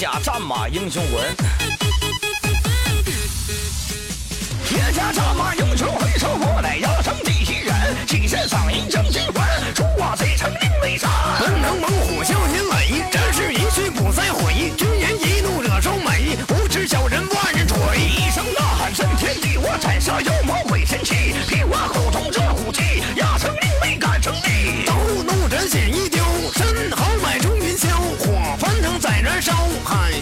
甲战马英雄魂。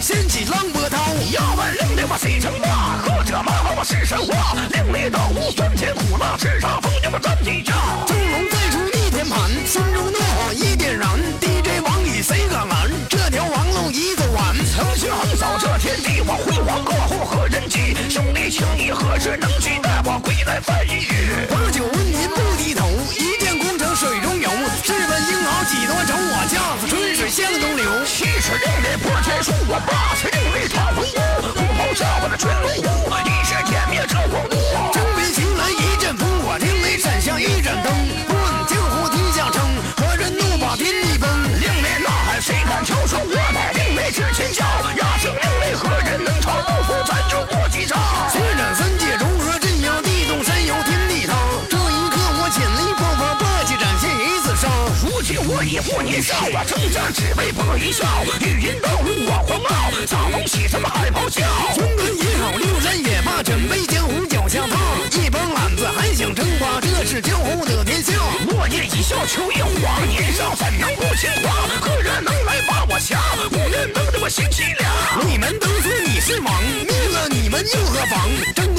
掀起浪波涛。要问令令我谁称霸？何者马号我是神话？令里道无酸甜苦辣，叱咤风云我战地家。诛龙再出逆天盘，心中怒火一点燃。DJ 王宇谁敢拦？这条王路一走完。腾讯横扫这天地，我里破天书，我八尺令里闯风屋。虎吼下我的群龙虎，一时歼灭这荒都。征兵行来一阵风，我听雷闪下一盏灯。问江湖天下称，何人怒把天地崩？令里呐喊谁敢敲说？我乃令里之前教，压胜令雷何人能超？不服咱就过几招。血斩三界融合镇压地动山摇天地塌。这一刻我潜力爆发，霸气展现一次杀。如今我已不年少，我征战只为博一笑。语音道路山也罢，枕背江湖脚下踏。一帮懒子还想称霸，这是江湖的天下。落叶一笑秋叶黄，年少怎能不轻狂？何人能来把我降？无人能得我心凄凉。你们都说你是王，灭了你们又何妨？争夺